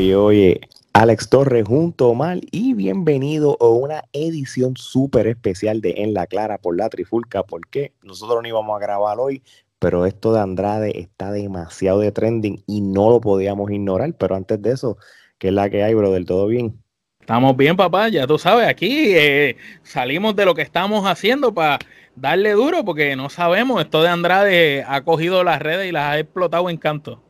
Oye, oye, Alex Torres junto a Omar y bienvenido a una edición súper especial de En la Clara por la Trifulca, porque nosotros no íbamos a grabar hoy, pero esto de Andrade está demasiado de trending y no lo podíamos ignorar, pero antes de eso, ¿qué es la que hay, bro? ¿Del todo bien? Estamos bien, papá, ya tú sabes, aquí eh, salimos de lo que estamos haciendo para darle duro, porque no sabemos, esto de Andrade ha cogido las redes y las ha explotado en canto.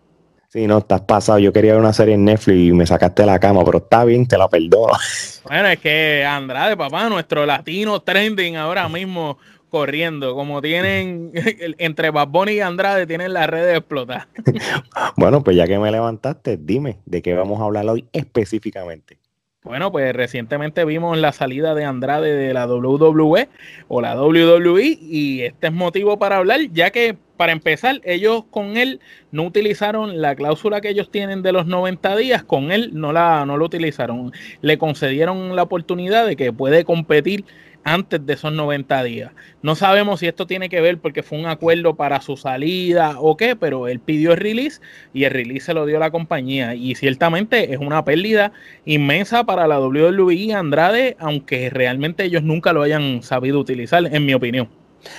Sí, no, estás pasado. Yo quería ver una serie en Netflix y me sacaste de la cama, pero está bien, te la perdono. Bueno, es que Andrade, papá, nuestro latino trending ahora mismo corriendo, como tienen entre Bad y Andrade, tienen las redes explotadas. bueno, pues ya que me levantaste, dime de qué vamos a hablar hoy específicamente. Bueno, pues recientemente vimos la salida de Andrade de la WWE o la WWE y este es motivo para hablar, ya que para empezar, ellos con él no utilizaron la cláusula que ellos tienen de los 90 días, con él no la no lo utilizaron. Le concedieron la oportunidad de que puede competir antes de esos 90 días. No sabemos si esto tiene que ver porque fue un acuerdo para su salida o qué, pero él pidió el release y el release se lo dio la compañía. Y ciertamente es una pérdida inmensa para la WWE Andrade, aunque realmente ellos nunca lo hayan sabido utilizar, en mi opinión.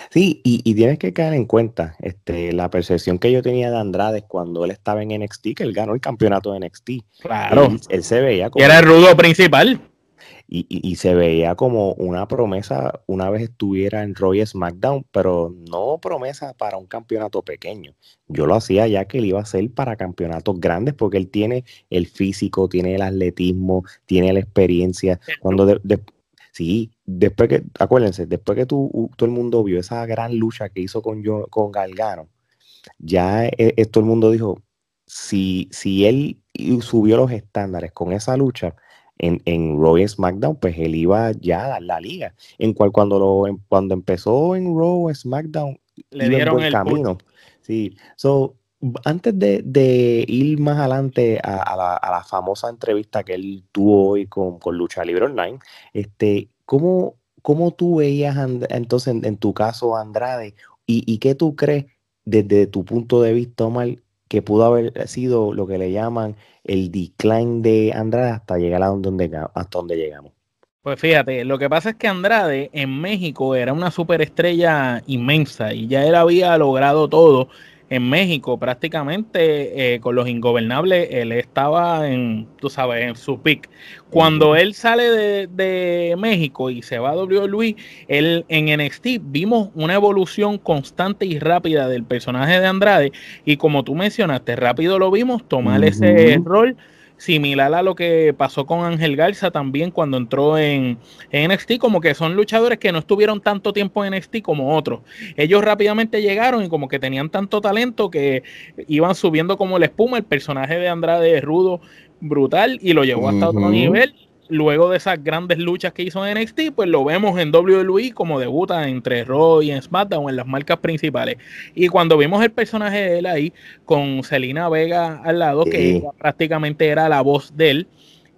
Sí, y, tienes que caer en cuenta este, la percepción que yo tenía de Andrade cuando él estaba en NXT, que él ganó el campeonato de NXT. Claro. Él, se veía como. Era el rudo principal y, se veía como una promesa una vez estuviera en Roy SmackDown, pero no promesa para un campeonato pequeño. Yo lo hacía ya que él iba a ser para campeonatos grandes porque él tiene el físico, tiene el atletismo, tiene la experiencia. Cuando sí, después que, acuérdense, después que tú, todo el mundo vio esa gran lucha que hizo con, yo, con Galgano, ya e, e, todo el mundo dijo, si, si él subió los estándares con esa lucha, en, en Raw y SmackDown, pues él iba ya a la liga. En cual cuando lo em, cuando empezó en Raw SmackDown, le dieron el camino. Sí. So, antes de, ir más adelante a, la, famosa entrevista que él tuvo hoy con, Lucha Libre Online, este, ¿cómo, cómo tú veías entonces en, tu caso Andrade y, y qué tú crees desde tu punto de vista, Omar, que pudo haber sido lo que le llaman el decline de Andrade hasta llegar a donde, hasta donde llegamos. Pues fíjate, lo que pasa es que Andrade en México era una superestrella inmensa y ya él había logrado todo en México prácticamente eh, con los ingobernables, él estaba en, tú sabes, en su pick. Cuando él sale de, México y se va a WWE, él en NXT vimos una evolución constante y rápida del personaje de Andrade. Y como tú mencionaste, rápido lo vimos tomar ese rol similar a lo que pasó con Ángel Garza también cuando entró en, NXT, como que son luchadores que no estuvieron tanto tiempo en NXT como otros. Ellos rápidamente llegaron y como que tenían tanto talento que iban subiendo como la espuma. El personaje de Andrade rudo, brutal, y lo llevó hasta otro nivel luego de esas grandes luchas que hizo en NXT, pues lo vemos en WWE como debuta entre Raw y en SmackDown en las marcas principales. Y cuando vimos el personaje de él ahí con Selina Vega al lado, que prácticamente era la voz de él,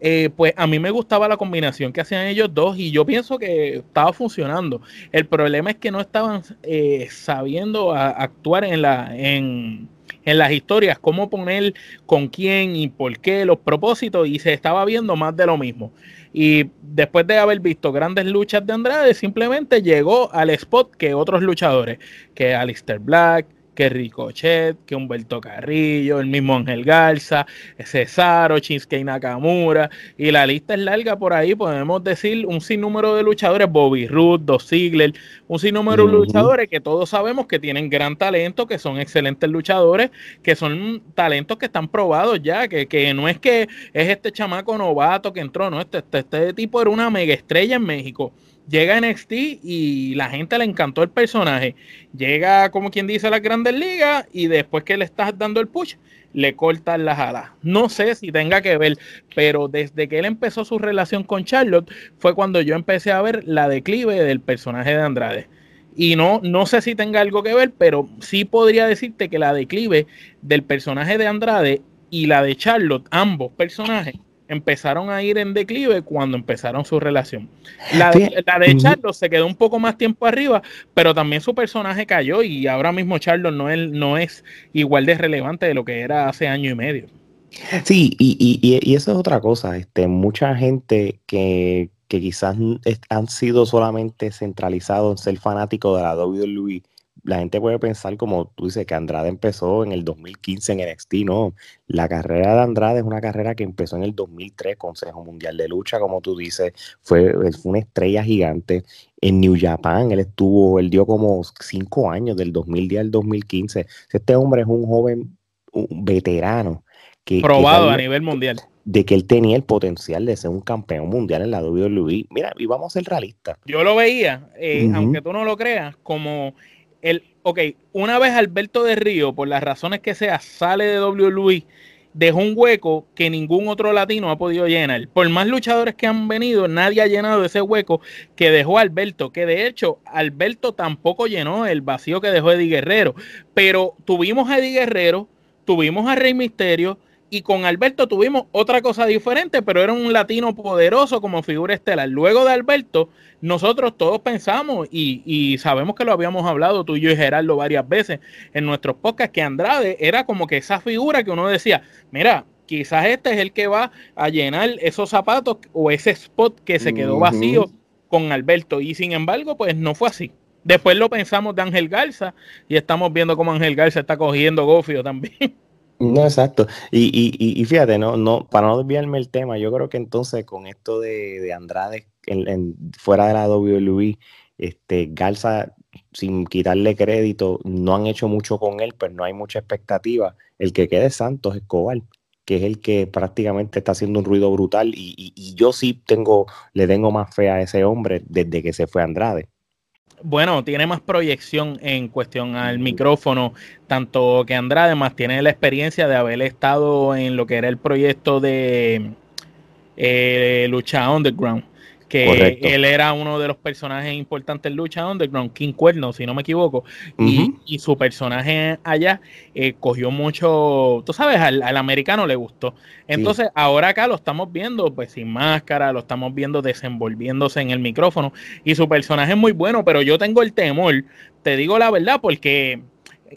eh, pues a mí me gustaba la combinación que hacían ellos dos y yo pienso que estaba funcionando. El problema es que no estaban eh, sabiendo actuar en la en en las historias, cómo poner con quién y por qué, los propósitos, y se estaba viendo más de lo mismo. Y después de haber visto grandes luchas de Andrade, simplemente llegó al spot que otros luchadores, que Alistair Black, que Ricochet, que Humberto Carrillo, el mismo Ángel Garza, Cesaro, Shinsuke Nakamura, y la lista es larga por ahí, podemos decir un sinnúmero de luchadores, Bobby Roode, Dos Ziggler, un sinnúmero de luchadores que todos sabemos que tienen gran talento, que son excelentes luchadores, que son talentos que están probados ya, que, que no es que es este chamaco novato que entró, no, este, este, este tipo era una mega estrella en México llega a NXT y la gente le encantó el personaje. Llega, como quien dice, a las grandes ligas y después que le estás dando el push, le cortan las alas. No sé si tenga que ver, pero desde que él empezó su relación con Charlotte fue cuando yo empecé a ver la declive del personaje de Andrade. Y no, no sé si tenga algo que ver, pero sí podría decirte que la declive del personaje de Andrade y la de Charlotte, ambos personajes, empezaron a ir en declive cuando empezaron su relación. La de, Charlo se quedó un poco más tiempo arriba, pero también su personaje cayó y ahora mismo Charlo no es, no es igual de relevante de lo que era hace año y medio. Sí, y, eso es otra cosa. Este, mucha gente que, que quizás han sido solamente centralizados en ser fanáticos de la WWE la gente puede pensar, como tú dices, que Andrade empezó en el 2015 en NXT, no. La carrera de Andrade es una carrera que empezó en el 2003, Consejo Mundial de Lucha, como tú dices, fue, fue una estrella gigante. En New Japan, él estuvo, él dio como cinco años, del 2010 al 2015. Este hombre es un joven un veterano. Que, Probado a nivel mundial. De que él tenía el potencial de ser un campeón mundial en la WWE. Mira, y vamos a ser realistas. Yo lo veía, eh, aunque tú no lo creas, como el, ok, una vez Alberto de Río, por las razones que sea, sale de WWE, dejó un hueco que ningún otro latino ha podido llenar. Por más luchadores que han venido, nadie ha llenado ese hueco que dejó Alberto, que de hecho Alberto tampoco llenó el vacío que dejó Eddie Guerrero. Pero tuvimos a Eddie Guerrero, tuvimos a Rey Misterio, y con Alberto tuvimos otra cosa diferente, pero era un latino poderoso como figura estelar. Luego de Alberto, nosotros todos pensamos y, sabemos que lo habíamos hablado tú y yo y Gerardo varias veces en nuestros podcasts, que Andrade era como que esa figura que uno decía, mira, quizás este es el que va a llenar esos zapatos o ese spot que se quedó vacío con Alberto. Y sin embargo, pues no fue así. Después lo pensamos de Ángel Garza y estamos viendo cómo Ángel Garza está cogiendo gofio también. No, exacto. Y, y, y, fíjate, no, no, para no desviarme el tema, yo creo que entonces con esto de, de Andrade en, fuera de la WWE, este, Garza, sin quitarle crédito, no han hecho mucho con él, pues no hay mucha expectativa. El que quede Santos Escobar, que es el que prácticamente está haciendo un ruido brutal, y, y yo sí tengo, le tengo más fe a ese hombre desde que se fue Andrade bueno, tiene más proyección en cuestión al micrófono, tanto que Andrade, más tiene la experiencia de haber estado en lo que era el proyecto de eh, Lucha Underground que él era uno de los personajes importantes en Lucha Underground, King Cuerno, si no me equivoco, y, su personaje allá eh, cogió mucho, tú sabes, al, americano le gustó. Entonces, ahora acá lo estamos viendo, pues sin máscara, lo estamos viendo desenvolviéndose en el micrófono, y su personaje es muy bueno, pero yo tengo el temor, te digo la verdad, porque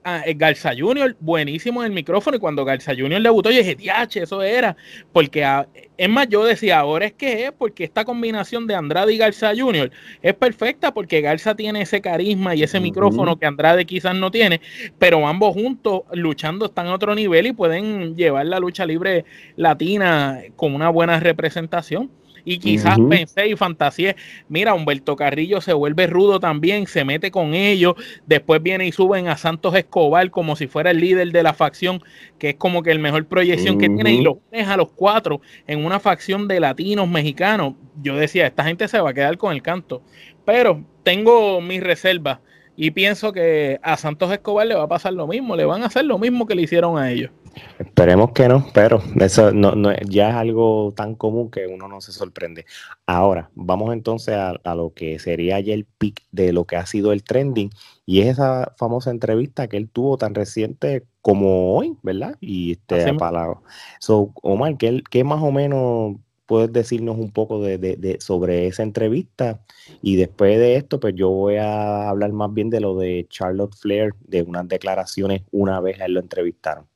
ah, Garza Junior, buenísimo en el micrófono. Y cuando Garza Junior debutó, yo dije, diache, eso era. Porque, ah, es más, yo decía, ahora es que es, porque esta combinación de Andrade y Garza Junior es perfecta, porque Garza tiene ese carisma y ese micrófono que Andrade quizás no tiene, pero ambos juntos luchando están a otro nivel y pueden llevar la lucha libre latina con una buena representación y quizás pensé y fantaseé, mira, Humberto Carrillo se vuelve rudo también, se mete con ellos, después viene y suben a Santos Escobar como si fuera el líder de la facción, que es como que el mejor proyección que tiene, y los pones a los cuatro en una facción de latinos mexicanos. Yo decía, esta gente se va a quedar con el canto, pero tengo mis reservas y pienso que a Santos Escobar le va a pasar lo mismo, le van a hacer lo mismo que le hicieron a ellos. Esperemos que no, pero eso no, ya es algo tan común que uno no se sorprende. Ahora, vamos entonces a, lo que sería ya el pic de lo que ha sido el trending, y es esa famosa entrevista que él tuvo tan reciente como hoy, ¿verdad? Y este palabra. So, Omar, ¿qué, ¿qué más o menos puedes decirnos un poco de, sobre esa entrevista. Y después de esto, pues yo voy a hablar más bien de lo de Charlotte Flair, de unas declaraciones una vez a él lo entrevistaron.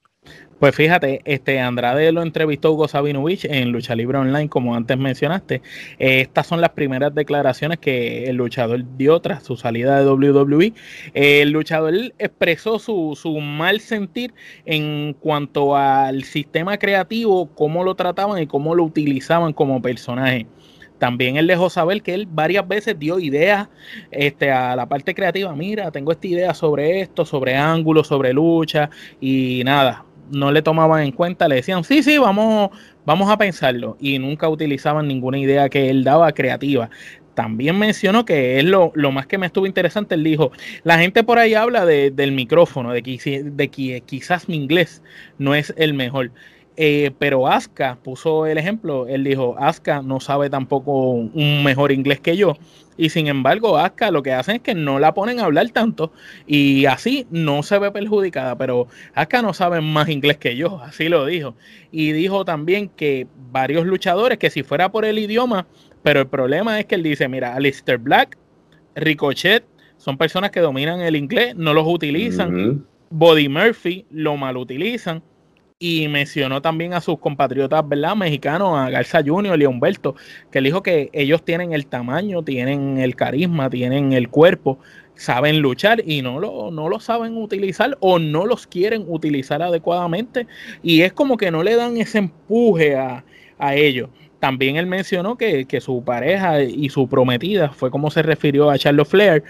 Pues fíjate, este Andrade lo entrevistó Hugo Sabinovich en Lucha Libre Online, como antes mencionaste. estas son las primeras declaraciones que el luchador dio tras su salida de WWE. el luchador expresó su, su, mal sentir en cuanto al sistema creativo, cómo lo trataban y cómo lo utilizaban como personaje también él dejó saber que él varias veces dio ideas este, a la parte creativa. Mira, tengo esta idea sobre esto, sobre ángulos, sobre lucha y nada no le tomaban en cuenta, le decían, sí, sí, vamos, vamos a pensarlo. Y nunca utilizaban ninguna idea que él daba creativa. También mencionó que es lo, más que me estuvo interesante. Él dijo: La gente por ahí habla del micrófono, de que, de que quizás mi inglés no es el mejor. Eh, pero Aska puso el ejemplo. Él dijo: Aska no sabe tampoco un mejor inglés que yo. Y sin embargo, Aska lo que hacen es que no la ponen a hablar tanto y así no se ve perjudicada. Pero Aska no sabe más inglés que yo, así lo dijo. Y dijo también que varios luchadores, que si fuera por el idioma, pero el problema es que él dice, mira, Alistair Black, Ricochet, son personas que dominan el inglés, no los utilizan. Body Murphy lo mal utilizan. Y mencionó también a sus compatriotas, ¿verdad? Mexicanos, a Garza Junior y a Humberto, que le dijo que ellos tienen el tamaño, tienen el carisma, tienen el cuerpo, saben luchar y no lo, no lo saben utilizar o no los quieren utilizar adecuadamente y es como que no le dan ese empuje a, a ellos. También él mencionó que, que su pareja y su prometida fue como se refirió a Charlotte Flair,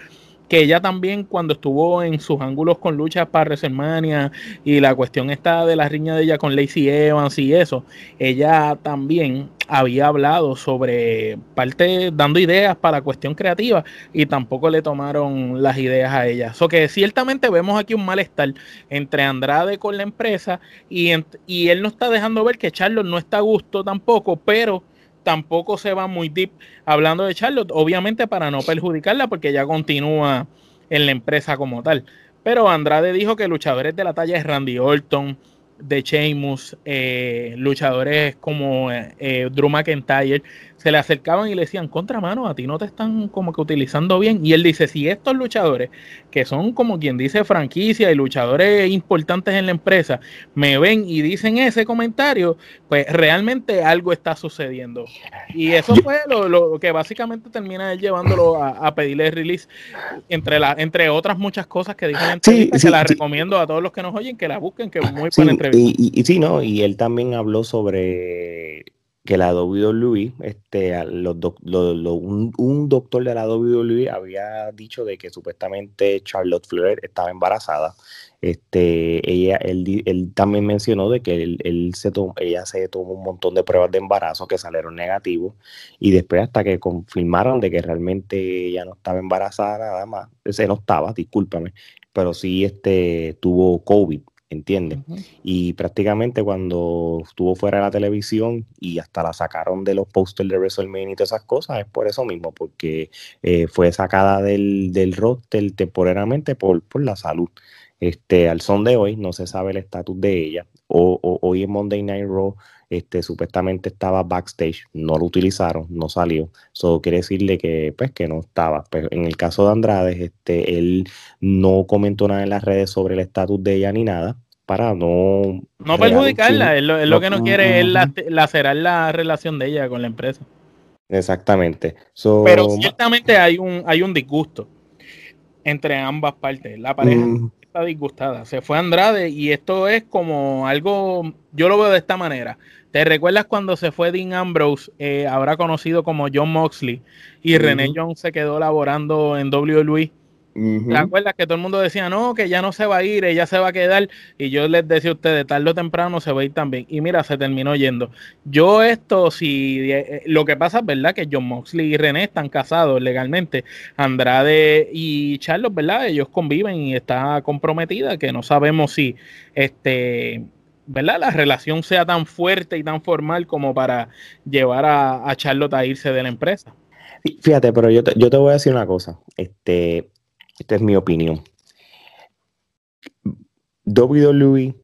que ella también cuando estuvo en sus ángulos con luchas para WrestleMania y la cuestión está de la riña de ella con Lacey Evans y eso, ella también había hablado sobre parte dando ideas para la cuestión creativa y tampoco le tomaron las ideas a ella. So que ciertamente vemos aquí un malestar entre Andrade con la empresa y, y él no está dejando ver que Charlotte no está a gusto tampoco, pero tampoco se va muy deep hablando de Charlotte, obviamente para no perjudicarla porque ya continúa en la empresa como tal. Pero Andrade dijo que luchadores de la talla es Randy Orton, de Sheamus, eh, luchadores como eh, eh, Drew McIntyre, se le acercaban y le decían, contramano, a ti no te están como que utilizando bien. Y él dice, si estos luchadores, que son como quien dice franquicia y luchadores importantes en la empresa, me ven y dicen ese comentario, pues realmente algo está sucediendo. Y eso fue lo, que básicamente termina él llevándolo a, pedirle release, entre, la, entre otras muchas cosas que dijo en entrevista, que la recomiendo a todos los que nos oyen, que la busquen, que es muy buena entrevista. Y, y, sí, ¿no? Y él también habló sobre que la WWE, este, los un, doctor de la WWE había dicho de que supuestamente Charlotte Flair estaba embarazada. Este, ella, él, él también mencionó de que él, se ella se tomó un montón de pruebas de embarazo que salieron negativos y después hasta que confirmaron de que realmente ella no estaba embarazada nada más, se no estaba, discúlpame, pero sí este, tuvo COVID. ¿Entiendes? Y prácticamente cuando estuvo fuera de la televisión y hasta la sacaron de los posters de WrestleMania y todas esas cosas, es por eso mismo, porque eh, fue sacada del, del roster temporariamente por, por la salud. Este, al son de hoy no se sabe el estatus de ella. O, hoy en Monday Night Raw este, supuestamente estaba backstage, no lo utilizaron, no salió. Eso quiere decirle que, pues, que no estaba. Pero en el caso de Andrade, este, él no comentó nada en las redes sobre el estatus de ella ni nada, para no... No perjudicarla, es lo, que no quiere es lacerar la relación de ella con la empresa. Exactamente. Pero ciertamente hay un, hay un disgusto entre ambas partes. La pareja está disgustada. Se fue Andrade y esto es como algo, yo lo veo de esta manera. ¿Te recuerdas cuando se fue Dean Ambrose, eh, ahora conocido como John Moxley, y René Jones se quedó laborando en WWE? ¿Te acuerdas que todo el mundo decía, no, que ya no se va a ir, ella se va a quedar? Y yo les decía a ustedes, tarde o temprano se va a ir también. Y mira, se terminó yendo. Yo esto, si eh, eh, lo que pasa es verdad que John Moxley y René están casados legalmente. Andrade y Charlos, ¿verdad? Ellos conviven y está comprometida, que no sabemos si este ¿verdad? La relación sea tan fuerte y tan formal como para llevar a, a Charlotte a irse de la empresa. Fíjate, pero yo te, yo te voy a decir una cosa. Este, esta es mi opinión. WWE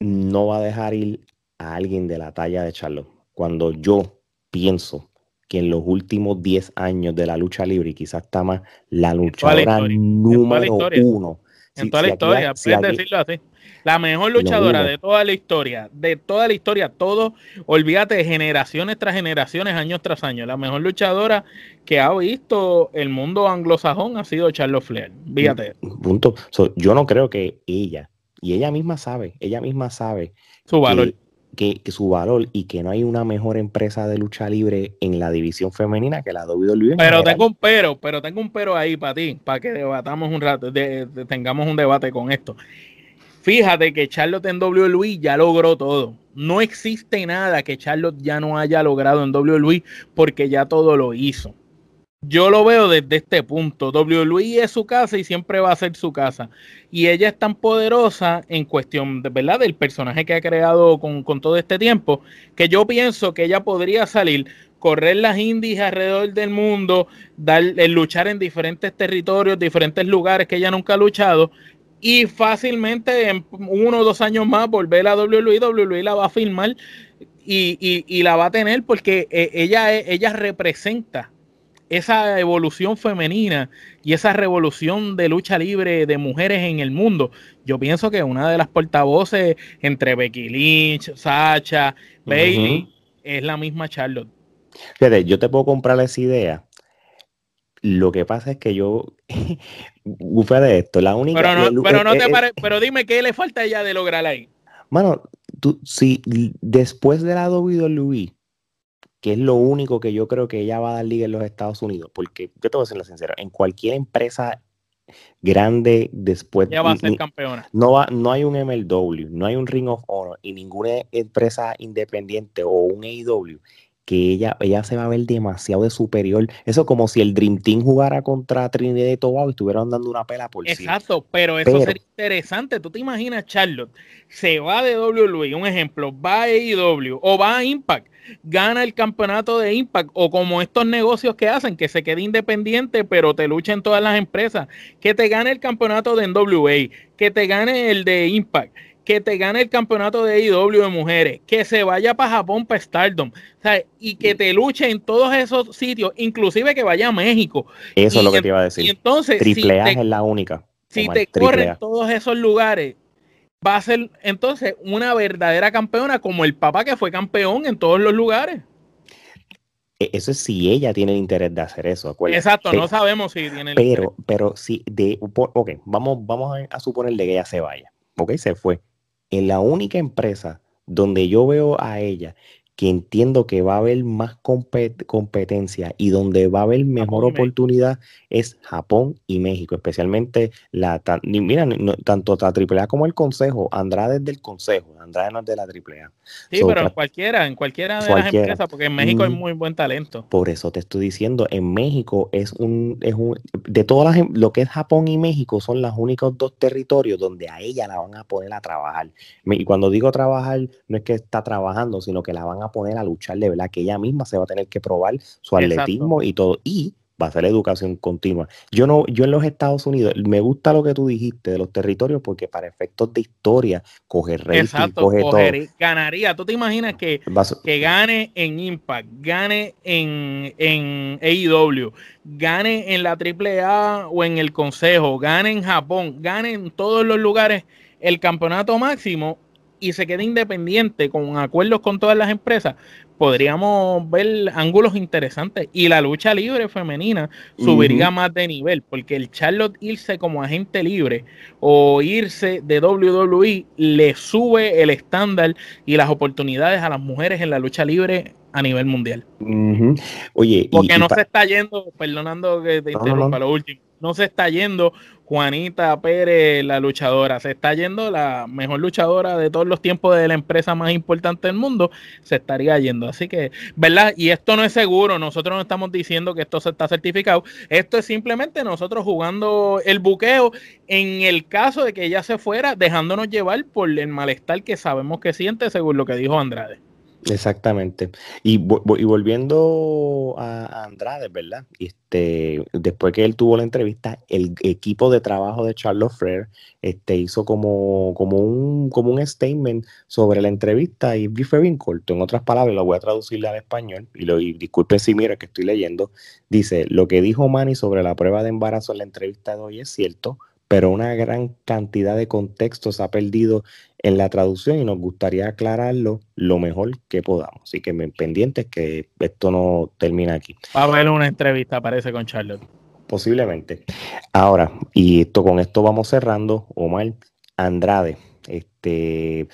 no va a dejar ir a alguien de la talla de Charlotte. Cuando yo pienso que en los últimos 10 años de la lucha libre, y quizás está más, la luchadora número uno. En toda la historia, puedes decirlo así. La mejor luchadora de toda la historia, de toda la historia, todo, olvídate de generaciones tras generaciones, años tras años. La mejor luchadora que ha visto el mundo anglosajón ha sido Charlotte Flair. Fíjate. Punto. yo no creo que ella, y ella misma sabe, ella misma sabe su valor. Que, su valor y que no hay una mejor empresa de lucha libre en la división femenina que la WWE. Pero tengo un pero, pero tengo un pero ahí para ti, para que debatamos un rato, tengamos un debate con esto. Fíjate que Charlotte en WWE ya logró todo. No existe nada que Charlotte ya no haya logrado en WWE porque ya todo lo hizo. Yo lo veo desde este punto. WWE es su casa y siempre va a ser su casa. Y ella es tan poderosa en cuestión de verdad del personaje que ha creado con, todo este tiempo, que yo pienso que ella podría salir, correr las indies alrededor del mundo, eh, luchar en diferentes territorios, diferentes lugares que ella nunca ha luchado, y fácilmente en uno o dos años más volver a WWE, WWE la va a filmar y, y, la va a tener porque eh, ella, ella representa esa evolución femenina y esa revolución de lucha libre de mujeres en el mundo. Yo pienso que una de las portavoces entre Becky Lynch, Sacha, Bailey, es la misma Charlotte. Fíjate, yo te puedo comprar esa idea. Lo que pasa es que yo, bufé de esto, la única... Pero, no, pero, no te pero dime qué le falta a ella de lograr ahí. Mano, tú, si después de la WWE que es lo único que yo creo que ella va a dar liga en los Estados Unidos, porque yo te voy a decir la sincera, en cualquier empresa grande después ella va a ser campeona. No va, no hay un MLW, no hay un Ring of Honor y ninguna empresa independiente o un AEW que ella, ella se va a ver demasiado de superior. Eso como si el Dream Team jugara contra Trinidad y Tobago y estuvieran dando una pela por sí. Exacto, pero eso sería interesante. Tú te imaginas, Charlotte, se va de WWE, un ejemplo, va a AEW o va a Impact, gana el campeonato de Impact o como estos negocios que hacen, que se quede independiente, pero te luchen todas las empresas, que te gane el campeonato de NWA, que te gane el de Impact que te gane el campeonato de IW de mujeres, que se vaya para Japón, para Stardom, y que te luche en todos esos sitios, inclusive que vaya a México. Eso es lo que te iba a decir. entonces, Triple A es la única. Si te corren todos esos lugares, va a ser entonces una verdadera campeona como el papá que fue campeón en todos los lugares. E, eso es si ella tiene el interés de hacer eso. Exacto, no sabemos si tiene el pero, interés. Pero si de, ok, vamos, vamos a, a suponer de que ella se vaya. Ok, se fue en la única empresa donde yo veo a ella que entiendo que va a haber más competencia y donde va a haber mejor oportunidad es Japón y México, especialmente la mira, tanto la AAA como el Consejo, Andrade es del Consejo, Andrade no es de la AAA. Sí, pero en cualquiera, en cualquiera de las empresas, porque en México hay muy buen talento. Por eso te estoy diciendo, en México es un, es un de todas las, em, lo que es Japón y México son los únicos dos territorios donde a ella la van a poner a trabajar. Y cuando digo trabajar, no es que está trabajando, sino que la van a poner a luchar de verdad, que ella misma se va a tener que probar su atletismo y todo. Y va a ser educación continua. Yo no, yo en los Estados Unidos, me gusta lo que tú dijiste de los territorios, porque para efectos de historia, coge rating, coge todo. Ganaría. ¿Tú te imaginas que, que gane en Impact, gane en, en AEW, gane en la AAA o en el Consejo, gane en Japón, gane en todos los lugares el campeonato máximo y se quede independiente con acuerdos con todas las empresas, podríamos ver ángulos interesantes. Y la lucha libre femenina subiría más de nivel, porque el Charlotte irse como agente libre o irse de WWE le sube el estándar y las oportunidades a las mujeres en la lucha libre a nivel mundial. Oye, porque no se está yendo, perdonando que te interrumpa lo último, no se está yendo Juanita Pérez, la luchadora. Se está yendo la mejor luchadora de todos los tiempos de la empresa más importante del mundo. Se estaría yendo. Así que, ¿verdad? Y esto no es seguro. Nosotros no estamos diciendo que esto se está certificado. Esto es simplemente nosotros jugando el buqueo en el caso de que ella se fuera, dejándonos llevar por el malestar que sabemos que siente, según lo que dijo Andrade. Exactamente. Y, y volviendo a, Andrade, ¿verdad? Este, después que él tuvo la entrevista, el equipo de trabajo de Charles Frere este, hizo como, como, un, como un statement sobre la entrevista y fue bien corto. En otras palabras, lo voy a traducirle al español y, lo, y si mira que estoy leyendo. Dice, lo que dijo Manny sobre la prueba de embarazo en la entrevista de hoy es cierto, pero una gran cantidad de contextos ha perdido en la traducción y nos gustaría aclararlo lo mejor que podamos. Así que pendientes que esto no termina aquí. Va a haber una entrevista, parece, con Charlotte. Posiblemente. Ahora, y esto con esto vamos cerrando, Omar Andrade, este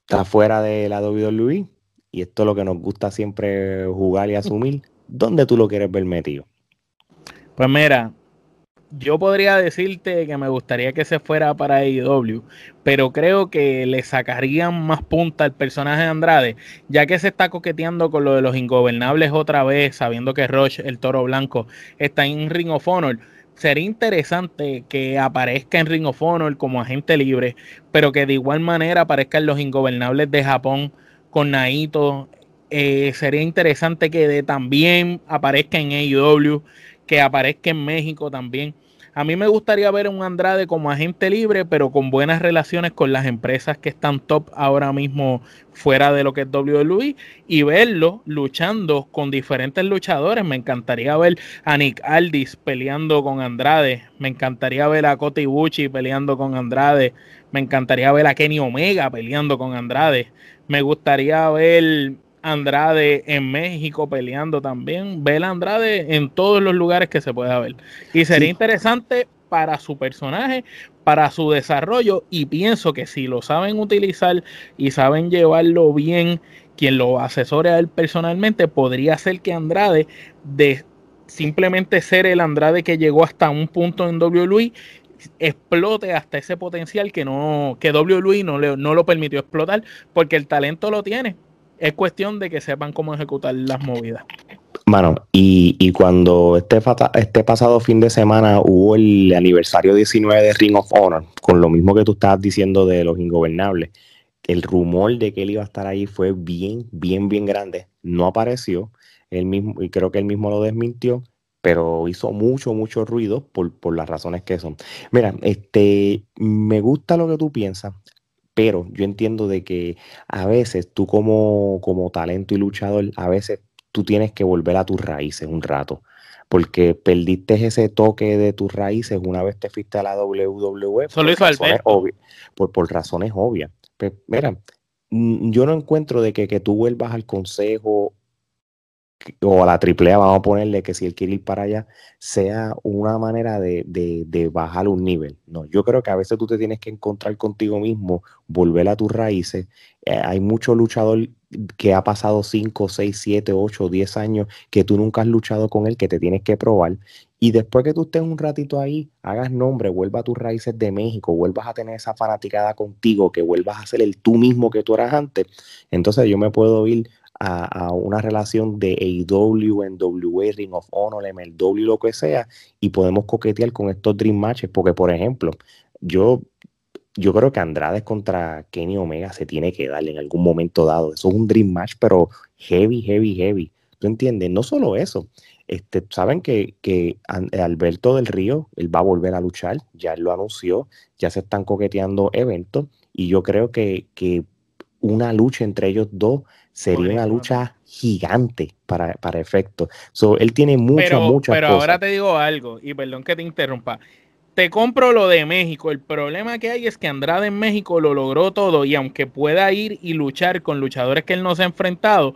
está fuera de la WWE y esto es lo que nos gusta siempre jugar y asumir. ¿Dónde tú lo quieres ver metido? Pues mira, yo podría decirte que me gustaría que se fuera para AEW, pero creo que le sacarían más punta al personaje de Andrade, ya que se está coqueteando con lo de los ingobernables otra vez, sabiendo que Roche, el toro blanco, está en Ring of Honor. Sería interesante que aparezca en Ring of Honor como agente libre, pero que de igual manera aparezcan los ingobernables de Japón con Naito. Eh, sería interesante que también aparezca en AEW, que aparezca en México también A mí me gustaría ver un Andrade como agente libre, pero con buenas relaciones con las empresas que están top ahora mismo fuera de lo que es WWE y verlo luchando con diferentes luchadores. Me encantaría ver a Nick Aldis peleando con Andrade. Me encantaría ver a Kota Ibushi peleando con Andrade. Me encantaría ver a Kenny Omega peleando con Andrade. Me gustaría ver Andrade en México peleando también. Ver a Andrade en todos los lugares que se pueda ver. Y sería interesante para su personaje, para su desarrollo y pienso que si lo saben utilizar y saben llevarlo bien, quien lo asesore a él personalmente, podría ser que Andrade de simplemente ser el Andrade que llegó hasta un punto en WWE explote hasta ese potencial que no que WWE no, le, no lo permitió explotar porque el talento lo tiene es cuestión de que sepan cómo ejecutar las movidas. Mano, y, cuando este, este pasado fin de semana hubo el aniversario 19 de Ring of Honor, con lo mismo que tú estabas diciendo de los ingobernables, el rumor de que él iba a estar ahí fue bien, bien, bien grande. No apareció, él mismo, y creo que él mismo lo desmintió, pero hizo mucho, mucho ruido por, por las razones que son. Mira, este, me gusta lo que tú piensas pero yo entiendo de que a veces tú como, como talento y luchador, a veces tú tienes que volver a tus raíces un rato, porque perdiste ese toque de tus raíces una vez te fuiste a la WWE por, razones, por, por razones obvias. Pero, pues, mira, yo no encuentro de que, que tú vuelvas al consejo o a la AAA, vamos a ponerle que si él quiere ir para allá, sea una manera de, de, bajar un nivel. No, yo creo que a veces tú te tienes que encontrar contigo mismo, volver a tus raíces. Eh, hay mucho luchador que ha pasado 5, 6, 7, 8, 10 años que tú nunca has luchado con él, que te tienes que probar. Y después que tú estés un ratito ahí, hagas nombre, vuelva a tus raíces de México, vuelvas a tener esa fanaticada contigo, que vuelvas a ser el tú mismo que tú eras antes. Entonces yo me puedo ir a, una relación de AEW, NWA, Ring of Honor, MLW, lo que sea, y podemos coquetear con estos Dream Matches, porque por ejemplo, yo, yo creo que Andrade contra Kenny Omega se tiene que darle en algún momento dado. Eso es un Dream Match, pero heavy, heavy, heavy. ¿Tú entiendes? No solo eso. Este, Saben que, que Alberto del Río, él va a volver a luchar, ya él lo anunció, ya se están coqueteando eventos, y yo creo que, que una lucha entre ellos dos sería una lucha gigante para, para efecto. So, él tiene muchas, pero, muchas Pero ahora te digo algo, y perdón que te interrumpa. Te compro lo de México. El problema que hay es que Andrade en México lo logró todo y aunque pueda ir y luchar con luchadores que él no se ha enfrentado,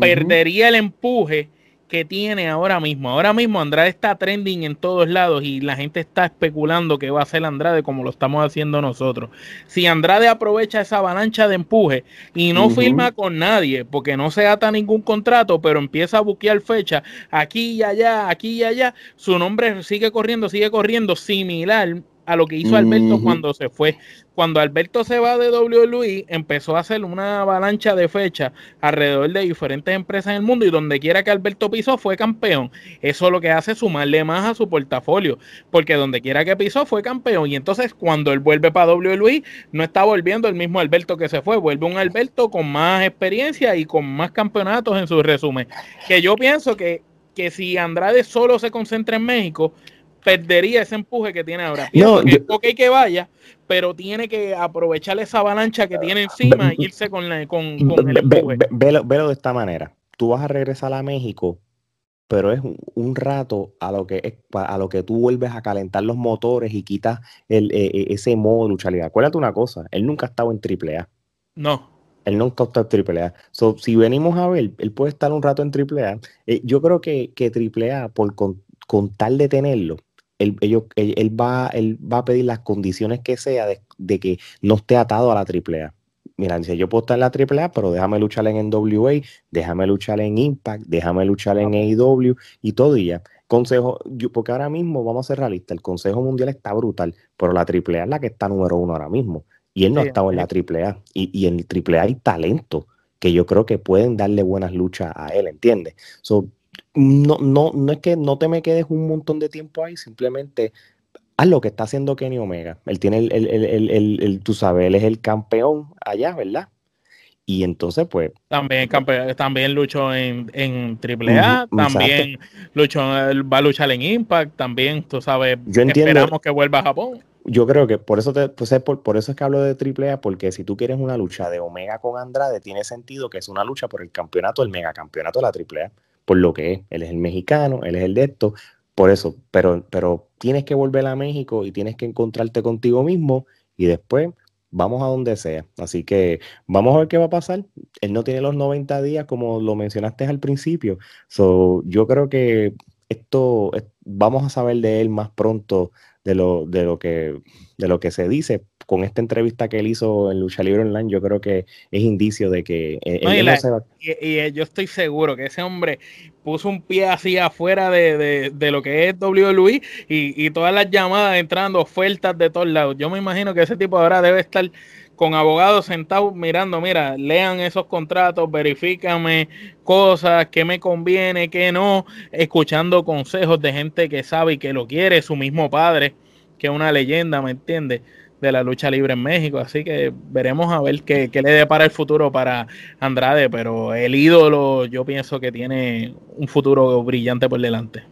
perdería el empuje que tiene ahora mismo. Ahora mismo Andrade está trending en todos lados y la gente está especulando que va a ser Andrade como lo estamos haciendo nosotros. Si Andrade aprovecha esa avalancha de empuje y no firma con nadie porque no se ata ningún contrato, pero empieza a buquear fecha aquí y allá, aquí y allá, su nombre sigue corriendo, sigue corriendo similar a lo que hizo Alberto cuando se fue. Cuando Alberto se va de WWE, empezó a hacer una avalancha de fechas alrededor de diferentes empresas en el mundo y donde quiera que Alberto pisó fue campeón. Eso lo que hace es sumarle más a su portafolio, porque donde quiera que pisó fue campeón. Y entonces cuando él vuelve para WWE, no está volviendo el mismo Alberto que se fue, vuelve un Alberto con más experiencia y con más campeonatos en su resumen. Que yo pienso que, que si Andrade solo se concentra en México, perdería ese empuje que tiene ahora. no, que, ok que vaya, pero tiene que aprovechar esa avalancha que tiene encima e irse con, la, con, el empuje. velo, de esta manera. Tú vas a regresar a México, pero es un, rato a lo que a lo que tú vuelves a calentar los motores y quitas el, e, e, ese modo de luchabilidad. Acuérdate una cosa, él nunca ha estado en AAA. No. Él nunca ha estado en AAA. So, si venimos a ver, él puede estar un rato en AAA. Eh, yo creo que, que AAA, por con, con tal de tenerlo, él, él, va, él va a pedir las condiciones que sea de, que no esté atado a la AAA. Mira, dice, yo puedo estar en la AAA, pero déjame luchar en NWA, déjame luchar en Impact, déjame luchar en AEW y todo y ya. Consejo, yo, porque ahora mismo, vamos a ser realistas, el Consejo Mundial está brutal, pero la AAA es la que está número uno ahora mismo. Y él no ha estado en la AAA. Y, y en AAA hay talento que yo creo que pueden darle buenas luchas a él, ¿entiendes? So, no, no, no es que no te me quedes un montón de tiempo ahí, simplemente haz lo que está haciendo Kenny Omega. Él tiene el, el, el, el, tú sabes, él es el campeón allá, ¿verdad? y entonces, pues. También, también luchó en, en AAA, también luchó, va a luchar en Impact, también, tú sabes, Yo entiendo, esperamos que vuelva a Japón. Yo creo que por eso, te, pues, por, por, eso es que hablo de AAA, porque si tú quieres una lucha de Omega con Andrade, tiene sentido que es una lucha por el campeonato, el megacampeonato de la AAA, por lo que es. Él es el mexicano, él es el de esto, por eso, pero, pero tienes que volver a México y tienes que encontrarte contigo mismo y después vamos a donde sea. Así que vamos a ver qué va a pasar. Él no tiene los 90 días como lo mencionaste al principio. So, yo creo que esto vamos a saber de él más pronto de lo, de lo que de lo que se dice con esta entrevista que él hizo en Lucha Libre Online, yo creo que es indicio de que eh, él, no se va... y, y, yo estoy seguro que ese hombre puso un pie así afuera de, de, de lo que es WWE y, y, todas las llamadas entrando, ofertas de todos lados. Yo me imagino que ese tipo ahora debe estar con abogados sentados mirando, mira, lean esos contratos, verifícame cosas, qué me conviene, qué no, escuchando consejos de gente que sabe y que lo quiere, su mismo padre, que es una leyenda, ¿me entiendes? De la lucha libre en México. Así que veremos a ver qué, qué le depara el futuro para Andrade, pero el ídolo yo pienso que tiene un futuro brillante por delante.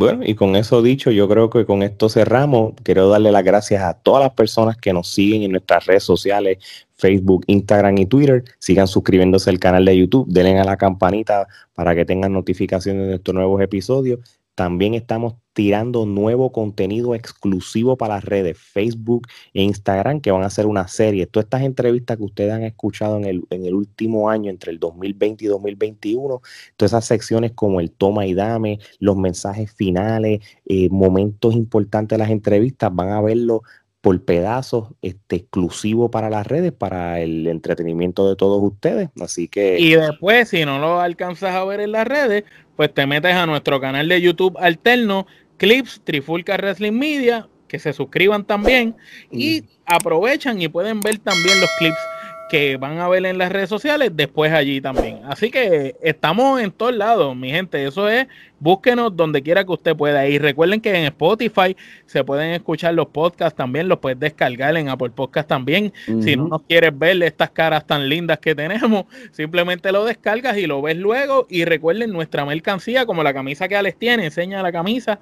Bueno, y con eso dicho, yo creo que con esto cerramos. Quiero darle las gracias a todas las personas que nos siguen en nuestras redes sociales, Facebook, Instagram y Twitter. Sigan suscribiéndose al canal de YouTube, denle a la campanita para que tengan notificaciones de nuestros nuevos episodios. También estamos tirando nuevo contenido exclusivo para las redes Facebook e Instagram que van a hacer una serie. Todas estas entrevistas que ustedes han escuchado en el, en el último año, entre el 2020 y 2021, todas esas secciones como el toma y dame, los mensajes finales, eh, momentos importantes de las entrevistas, van a verlo por pedazos este, exclusivo para las redes, para el entretenimiento de todos ustedes. Así que. Y después, si no lo alcanzas a ver en las redes, pues te metes a nuestro canal de YouTube alterno, Clips Trifulca Wrestling Media, que se suscriban también y aprovechan y pueden ver también los clips que van a ver en las redes sociales, después allí también. Así que estamos en todos lados, mi gente. Eso es, búsquenos donde quiera que usted pueda. Y recuerden que en Spotify se pueden escuchar los podcasts también, los puedes descargar en Apple Podcast también. Si no nos quieres ver estas caras tan lindas que tenemos, simplemente lo descargas y lo ves luego. Y recuerden nuestra mercancía, como la camisa que Alex tiene, enseña la camisa,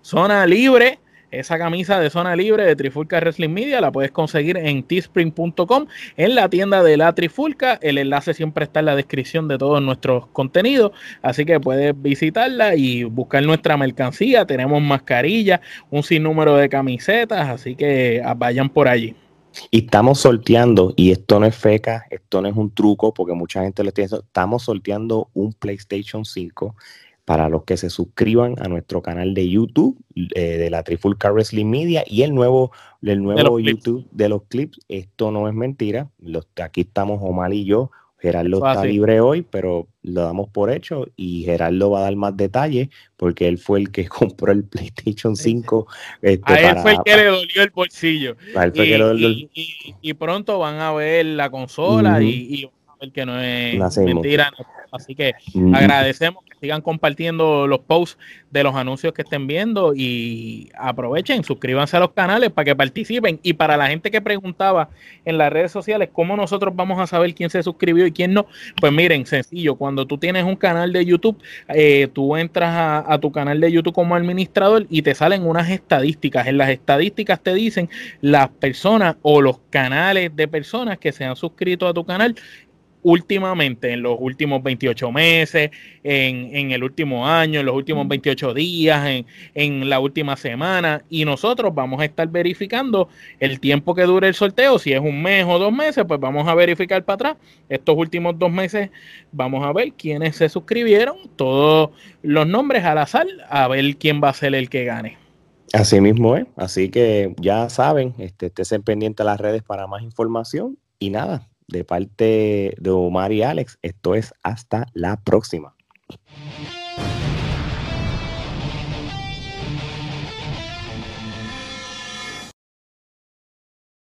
zona libre esa camisa de zona libre de Trifulca Wrestling Media la puedes conseguir en teespring.com en la tienda de la Trifulca. El enlace siempre está en la descripción de todos nuestros contenidos, así que puedes visitarla y buscar nuestra mercancía. Tenemos mascarillas, un sinnúmero de camisetas, así que vayan por allí. Y estamos sorteando, y esto no es feca, esto no es un truco, porque mucha gente lo tiene, estamos sorteando un PlayStation 5 para los que se suscriban a nuestro canal de YouTube eh, de la Trifulca Wrestling Media y el nuevo, el nuevo YouTube de los clips. Esto no es mentira. Los, aquí estamos Omar y yo. Gerardo está libre hoy, pero lo damos por hecho y Gerardo va a dar más detalles porque él fue el que compró el PlayStation 5. Este, a él fue el que le dolió el bolsillo. Y, pronto van a ver la consola y, ver que no es mentira. Así que agradecemos sigan compartiendo los posts de los anuncios que estén viendo y aprovechen, suscríbanse a los canales para que participen. Y para la gente que preguntaba en las redes sociales cómo nosotros vamos a saber quién se suscribió y quién no, pues miren, sencillo, cuando tú tienes un canal de YouTube, eh, tú entras a, a tu canal de YouTube como administrador y te salen unas estadísticas. En las estadísticas te dicen las personas o los canales de personas que se han suscrito a tu canal últimamente, en los últimos 28 meses, en, en, el último año, en los últimos 28 días, en, en, la última semana, y nosotros vamos a estar verificando el tiempo que dure el sorteo, si es un mes o dos meses, pues vamos a verificar para atrás. Estos últimos dos meses vamos a ver quiénes se suscribieron, todos los nombres al azar, a ver quién va a ser el que gane. Así mismo es, así que ya saben, este, estén pendientes a las redes para más información y nada, de parte de Omar y Alex, esto es hasta la próxima.